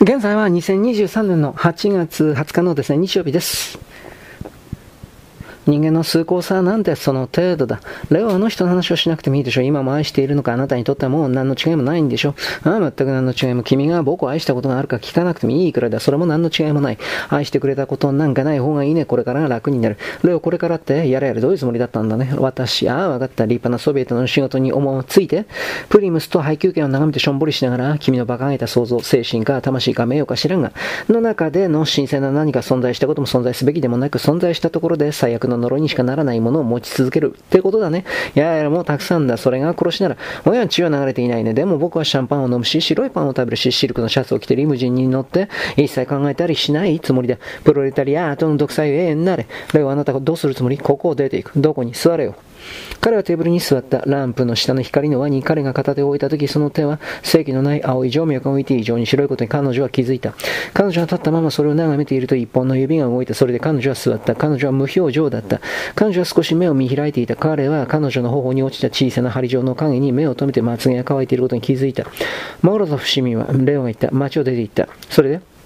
現在は2023年の8月20日のですね、日曜日です。人間の崇高さなんてその程度だ。レオあの人の話をしなくてもいいでしょ。今も愛しているのかあなたにとってはもう何の違いもないんでしょ。ああ、全く何の違いも。君が僕を愛したことがあるか聞かなくてもいいくらいだ。それも何の違いもない。愛してくれたことなんかない方がいいね。これからが楽になる。レオこれからってやれやれどういうつもりだったんだね。私、ああ、わかった。立派なソビエトの仕事に思いついて、プリムスと配給権を眺めてしょんぼりしながら、君の馬鹿げた想像、精神か魂か名誉か知らんが、の中での新鮮な何か存在したことも存在すべきでもなく、存在したところで最悪の呪いにしかならないものを持ち続けるってことだね。ややや、もたくさんだ。それが殺しなら。親は血は流れていないね。でも僕はシャンパンを飲むし、白いパンを食べるし、シルクのシャツを着てリムジンに乗って、一切考えたりしないつもりだ。プロレタリアートの独裁永遠なれ。ではあなたがどうするつもり？ここを出ていく。どこに？座れよ。彼はテーブルに座った。ランプの下の光の輪に彼が片手を置いた時、その手は正気のない青い静脈が置いて異常に白いことに彼女は気づいた。彼女は立ったままそれを眺めていると一本の指が動いて、それで彼女は座った。彼女は無表情だった。彼女は少し目を見開いていた。彼は彼女の頬に落ちた小さな針状の影に目を留めてまつげが乾いていることに気づいた。モロゾフ市民はレオが言った。街を出て行った。それで？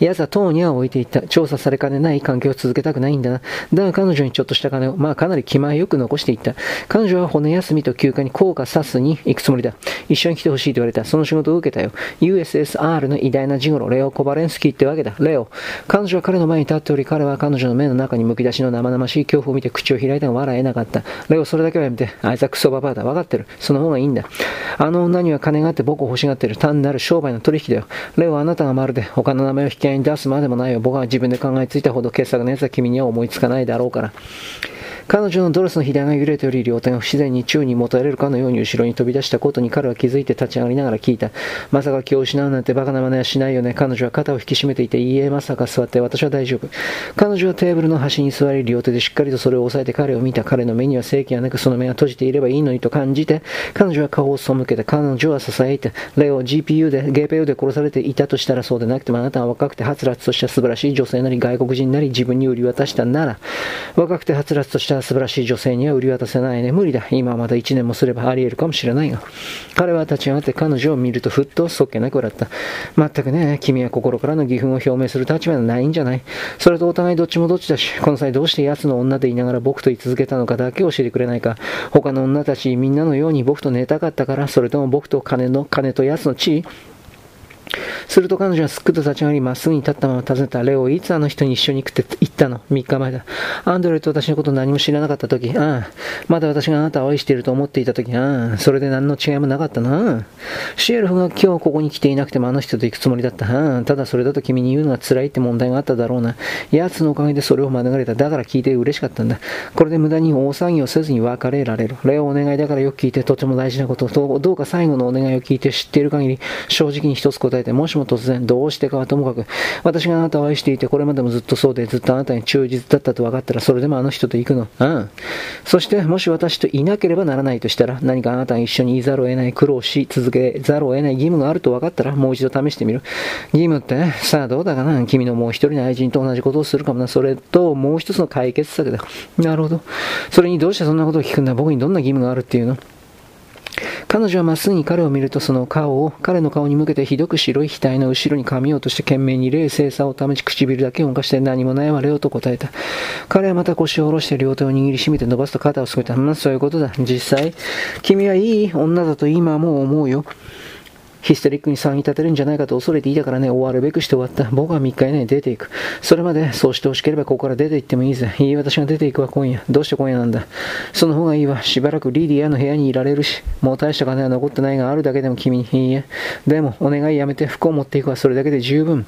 奴は塔には置いていった。調査されかねない関係を続けたくないんだな。だが彼女にちょっとした金を、まあかなり気前よく残していった。彼女は骨休みと休暇に効果さすに行くつもりだ。一緒に来てほしいと言われた。その仕事を受けたよ。USSR の偉大なジゴロ、レオ・コバレンスキーってわけだ。レオ。彼女は彼の前に立っており、彼は彼女の目の中にむき出しの生々しい恐怖を見て口を開いたが笑えなかった。レオ、それだけはやめて。あいつはクソババアだ。わかってる。その方がいいんだ。あの女には金があって僕を欲しがってる。単なる商売の取引だよ。レオ、あなたがまるで他の名前引き合いに出すまでもないよ。僕は自分で考えついたほど傑作のやつは君には思いつかないだろうから。彼女のドレスの左が揺れており、両手が不自然に宙に持たれるかのように後ろに飛び出したことに彼は気づいて立ち上がりながら聞いた。まさか気を失うなんてバカな真似はしないよね。彼女は肩を引き締めていて、いいえ、まさか座って私は大丈夫。彼女はテーブルの端に座り、両手でしっかりとそれを押さえて彼を見た。彼の目には正気はなく、その目が閉じていればいいのにと感じて、彼女は顔を背けて、彼女は支えて、レオ GPU で、ゲーペ u で殺されていたとしたらそうでなくてもあなたは若くてはつらつとした素晴らしい女性なり外国人なり自分に売り渡したなら、若くてはつらつとした素晴らしい女性には売り渡せないね。無理だ。今はまだ1年もすればあり得るかもしれないが。彼は立ち上がって彼女を見るとふっとそっけなく笑った。まったくね、君は心からの義憤を表明する立場はないんじゃないそれとお互いどっちもどっちだし、この際どうして奴の女でいながら僕と言い続けたのかだけ教えてくれないか。他の女たちみんなのように僕と寝たかったから、それとも僕と金の、金と奴の地位すると彼女はすっくと立ち上がり、まっすぐに立ったまま尋ねた。レオ、いつあの人に一緒に行くって言ったの ?3 日前だ。アンドレと私のこと何も知らなかった時、ああ、まだ私があなたを愛していると思っていた時、ああ、それで何の違いもなかったな。シエルフが今日ここに来ていなくてもあの人と行くつもりだった。ああ、ただそれだと君に言うのが辛いって問題があっただろうな。奴のおかげでそれを免れた。だから聞いて嬉しかったんだ。これで無駄に大騒ぎをせずに別れられる。レオお願いだからよく聞いてとても大事なこと。どうか最後のお願いを聞いて知っている限り正直に一つ答えて、ももしも突然どうしてかはともかく、私があなたを愛していて、これまでもずっとそうで、ずっとあなたに忠実だったと分かったら、それでもあの人と行くの。うん。そして、もし私といなければならないとしたら、何かあなたが一緒にいざるを得ない苦労し続けざるを得ない義務があると分かったら、もう一度試してみる。義務って、さあどうだかな。君のもう一人の愛人と同じことをするかもな。それと、もう一つの解決策だ。なるほど。それにどうしてそんなことを聞くんだ僕にどんな義務があるっていうの？彼女はまっすぐに彼を見るとその顔を彼の顔に向けてひどく白い額の後ろに噛みようとして懸命に冷静さを保ち唇だけを動かして何もないわれよと答えた。彼はまた腰を下ろして両手を握りしめて伸ばすと肩をすくめた。まあそういうことだ。実際、君はいい女だと今はもう思うよ。ヒステリックに騒ぎ立てるんじゃないかと恐れていたからね、終わるべくして終わった。僕は3日以内に出ていく。それまで、そうしてほしければここから出て行ってもいいぜ。いい私が出ていくわ、今夜。どうして今夜なんだ。その方がいいわ。しばらくリディアの部屋にいられるし、もう大した金は残ってないがあるだけでも君に。いいえ。でも、お願いやめて服を持っていくわ。それだけで十分。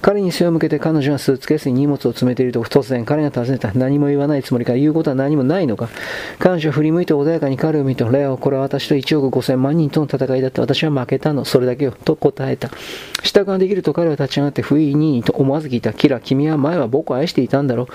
彼に背を向けて彼女がスーツケースに荷物を詰めていると突然彼が尋ねた。何も言わないつもりか言うことは何もないのか。彼女は振り向いて穏やかに彼を見ると、レオ、これは私と1億5000万人との戦いだって私は負けたの。それだけよ。と答えた。支度ができると彼は立ち上がって不意にと思わず聞いた。キラ、君は前は僕を愛していたんだろう。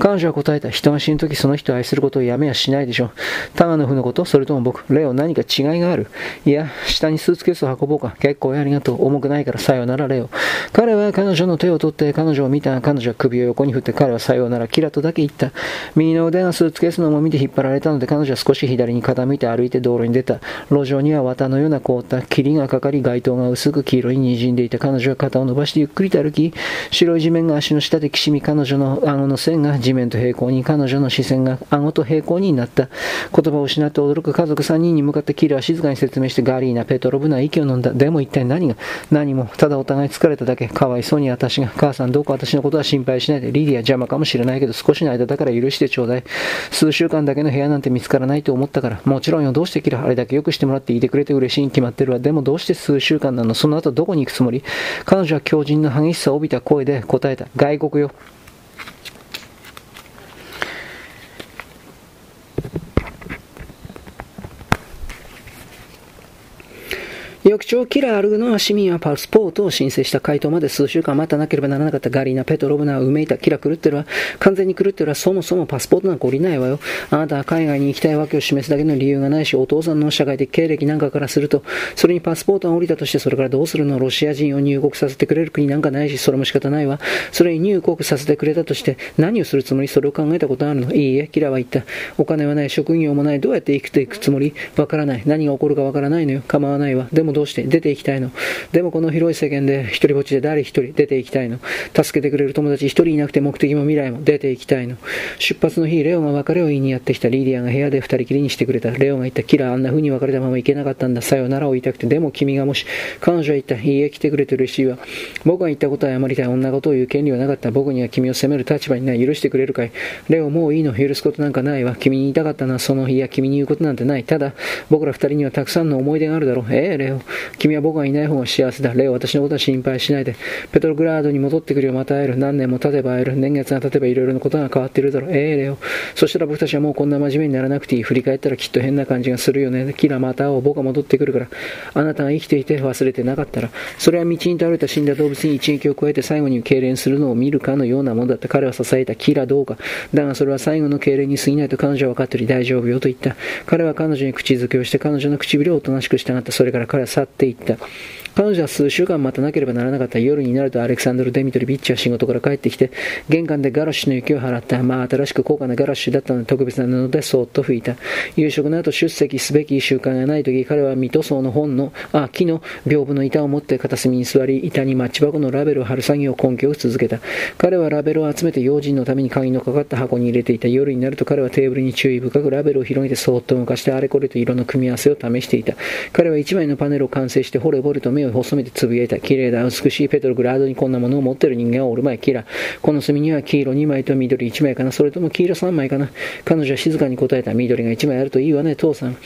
彼女は答えた。人が死ぬときその人を愛することをやめやしないでしょう。タガノフのことそれとも僕。レオ、何か違いがある。いや、下にスーツケースを運ぼうか。結構ありがとう。重くないからさよなら、レオ。彼は彼女の手を取って彼女を見た。彼女は首を横に振って彼はさようなら、キラとだけ言った。右の腕がスーツケースの重みで引っ張られたので彼女は少し左に傾いて歩いて道路に出た。路上には綿のような凍った霧がかかり街灯が薄く黄色に滲んでいた彼女は肩を伸ばしてゆっくりと歩き、白い地面が足の下できしみ彼女の顎の線が地面と平行に、彼女の視線が顎と平行になった。言葉を失って驚く家族3人に向かってキラは静かに説明してガリーナ、ペトロブナ息を飲んだ。でも一体何が何も、ただお互い疲れただけ。かわいそうに私が、母さんどうか私のことは心配しないで。リディア邪魔かもしれないけど少しの間だから許してちょうだい。数週間だけの部屋なんて見つからないと思ったから。もちろんよ、どうしてキラあれだけよくしてもらっていてくれて嬉しいに決まってるわ。でもどうして数数週間なのその後どこに行くつもり？彼女は強靭な激しさを帯びた声で答えた。外国よ。翌朝、キラー・アルグノは市民はパスポートを申請した回答まで数週間待たなければならなかったガリーナ・ペトロブナはうめいた。キラ狂ってるわ。完全に狂ってるわ。そもそもパスポートなんか降りないわよ。あなたは海外に行きたいわけを示すだけの理由がないし、お父さんの社会的経歴なんかからすると、それにパスポートが降りたとしてそれからどうするの？ロシア人を入国させてくれる国なんかないし、それも仕方ないわ。それに入国させてくれたとして、何をするつもり？それを考えたことあるの？いいえ、キラは言った。お金はない、職業もない、どうやって生きていくつもり？わからない。何が起こるかわからないのよ。構わないわ。でもどうして出て行きたいの。でもこの広い世間で一人ぼっちで誰一人出て行きたいの。助けてくれる友達一人いなくて目的も未来も出て行きたいの。出発の日、レオが別れを言いにやってきたリディアが部屋で二人きりにしてくれた。レオが言った、キラーあんな風に別れたまま行けなかったんだ。さよならを言いたくて。でも君がもし、彼女は言った、いいえ、来てくれて嬉しいわ。僕が言ったことは謝りたい。女ことを言う権利はなかった。僕には君を責める立場にない。許してくれるかい。レオ、もういいの。許すことなんかないわ。君に言いたかったのはその日や君に言うことなんてない。ただ、僕ら二人にはたくさんの思い出があるだろう。ええレオ。君は僕がいない方が幸せだ。レオ、私のことは心配しないで。ペトログラードに戻ってくるよ。また会える。何年も経てば会える。年月が経てばいろいろなことが変わっているだろう。ええー、レオ。そしたら僕たちはもうこんな真面目にならなくていい。振り返ったらきっと変な感じがするよね。キラまた会おう。僕は戻ってくるから。あなたが生きていて忘れてなかったら。それは道に倒れた死んだ動物に一撃を加えて最後に痙攣するのを見るかのようなものだった。彼は支えた。キラどうか。だがそれは最後の痙攣に過ぎないと彼女は分かっており大丈夫よと言った。彼は彼女に口づけをして彼女の唇をおとなしく従った。それから彼は去っていった。彼女は数週間待たなければならなかった夜になるとアレクサンドル・デミトリビッチは仕事から帰ってきて、玄関でガラッシュの雪を払った。まあ新しく高価なガラッシュだったので特別な布でそっと拭いた。夕食の後出席すべき習慣がない時、彼は水戸層の本の、あ、木の屏風の板を持って片隅に座り、板にマッチ箱のラベルを貼る作業を根拠を続けた。彼はラベルを集めて用心のために鍵のかかった箱に入れていた。夜になると彼はテーブルに注意深くラベルを広げてそっと動かしてあれこれと色の組み合わせを試していた。彼は一枚のパネルを完成して惚れ惚れと目を細めてつぶやいた。綺麗だ、美しいペトログラードにこんなものを持ってる人間はおるまい、キラ。この隅には黄色2枚と緑1枚かな。それとも黄色3枚かな。彼女は静かに答えた。緑が1枚あるといいわね、父さん。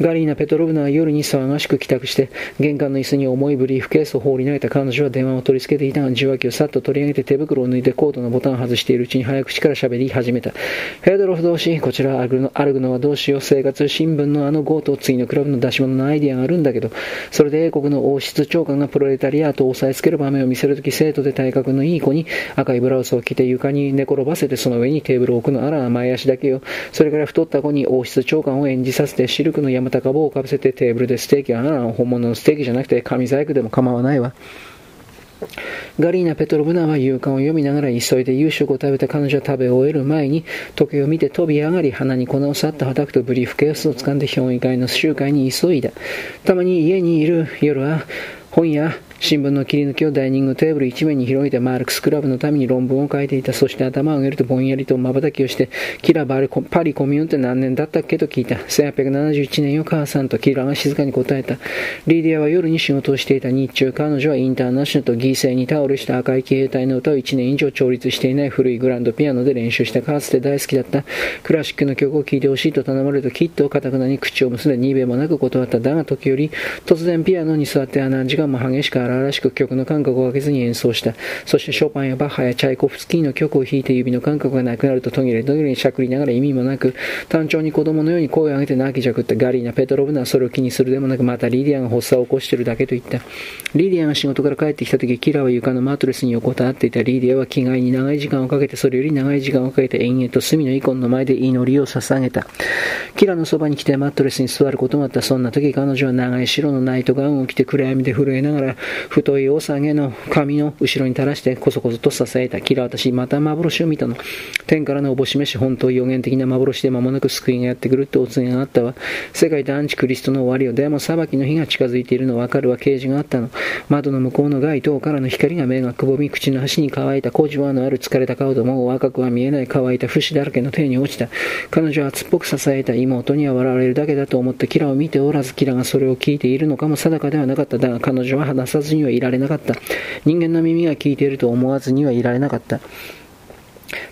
ガリーナ・ペトロブナは夜に騒がしく帰宅して、玄関の椅子に重いブリーフケースを放り投げた彼女は電話を取り付けていたが、受話器をさっと取り上げて手袋を抜いてコートのボタンを外しているうちに早口から喋り始めた。ペドロフ同士、こちらアルグノアルグノはどうしよう、生活新聞のあの強盗、次のクラブの出し物のアイディアがあるんだけど、それで英国の王室長官がプロレタリアートを押さえつける場面を見せるとき、生徒で体格のいい子に赤いブラウスを着て床に寝転ばせてその上にテーブルを置くのあら前足だけよ。それから太った子に王室長官を演じさせてシルクの山高帽をかぶせてテーブルでステーキあら本物のステーキじゃなくて紙細工でも構わないわ。ガリーナ・ペトロブナは勇敢を読みながら急いで夕食を食べた彼女は食べ終える前に時計を見て飛び上がり鼻に粉をさっと叩くとブリーフケースを掴んで評議会の集会に急いだ。たまに家にいる夜は本や新聞の切り抜きをダイニングテーブル一面に広げてマルクスクラブのために論文を書いていた。そして頭を上げるとぼんやりと瞬きをして、キラバルパリコミューンって何年だったっけと聞いた。1871年よ母さんとキラが静かに答えた。リディアは夜に仕事をしていた日中、彼女はインターナショナルと犠牲に倒れした赤い騎兵隊の歌を1年以上調律していない古いグランドピアノで練習したかつて大好きだったクラシックの曲を聴いてほしいと頼まれるときっと固くなに口を結んでにべもなく断った。だが時折、突然ピアノに座って何時間も激しく荒々しく曲の感覚を上げずに演奏した。そしてショパンやバッハやチャイコフスキーの曲を弾いて指の感覚がなくなると途切れ途切れにしゃくりながら意味もなく、単調に子供のように声を上げて泣きじゃくったガリーナ・ペトロブナはそれを気にするでもなく、またリディアが発作を起こしてるだけと言った。リディアが仕事から帰ってきた時、キラは床のマットレスに横たわっていたリディアは着替えに長い時間をかけて、それより長い時間をかけて延々と隅のイコンの前で祈りを捧げた。キラのそばに来てマットレスに座ることもあった。そんな時彼女は長い白のナイトガウンを着て暗闇で震えながら、太いお下げの髪の後ろに垂らしてこそこそと支えた。キラ私、また幻を見たの。天からのおぼしめし、本当予言的な幻で間もなく救いがやってくるってお告げがあったわ。世界でアンチクリストの終わりを、でも裁きの日が近づいているのわかるわ。啓示があったの。窓の向こうの街灯からの光が目がくぼみ、口の端に乾いた小じわのある疲れた顔とも若くは見えない乾いた節だらけの手に落ちた。彼女は熱っぽく支えた妹には笑われるだけだと思ってキラを見ておらず、キラがそれを聞いているのかも定かではなかった。だが彼女は話さずにはいられなかった。人間の耳が聞いていると思わずにはいられなかった。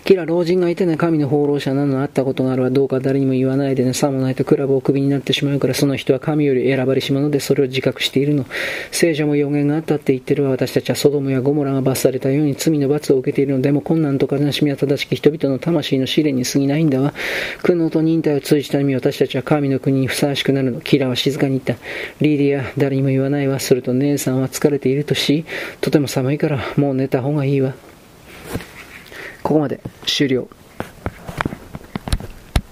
キラ老人がいてね、神の放浪者なのあったことがあるはどうか誰にも言わないでね、さもないとクラブをクビになってしまうから、その人は神より選ばれし者でそれを自覚しているの。聖女も予言があったって言ってるわ。私たちはソドムやゴモラが罰されたように罪の罰を受けているのでも困難と悲しみは正しき人々の魂の試練に過ぎないんだわ。苦悩と忍耐を通じた意味私たちは神の国にふさわしくなるの。キラは静かに言った。リディア、誰にも言わないわ。すると姉さんは疲れているとし、とても寒いからもう寝た方がいいわ。ここまで終了。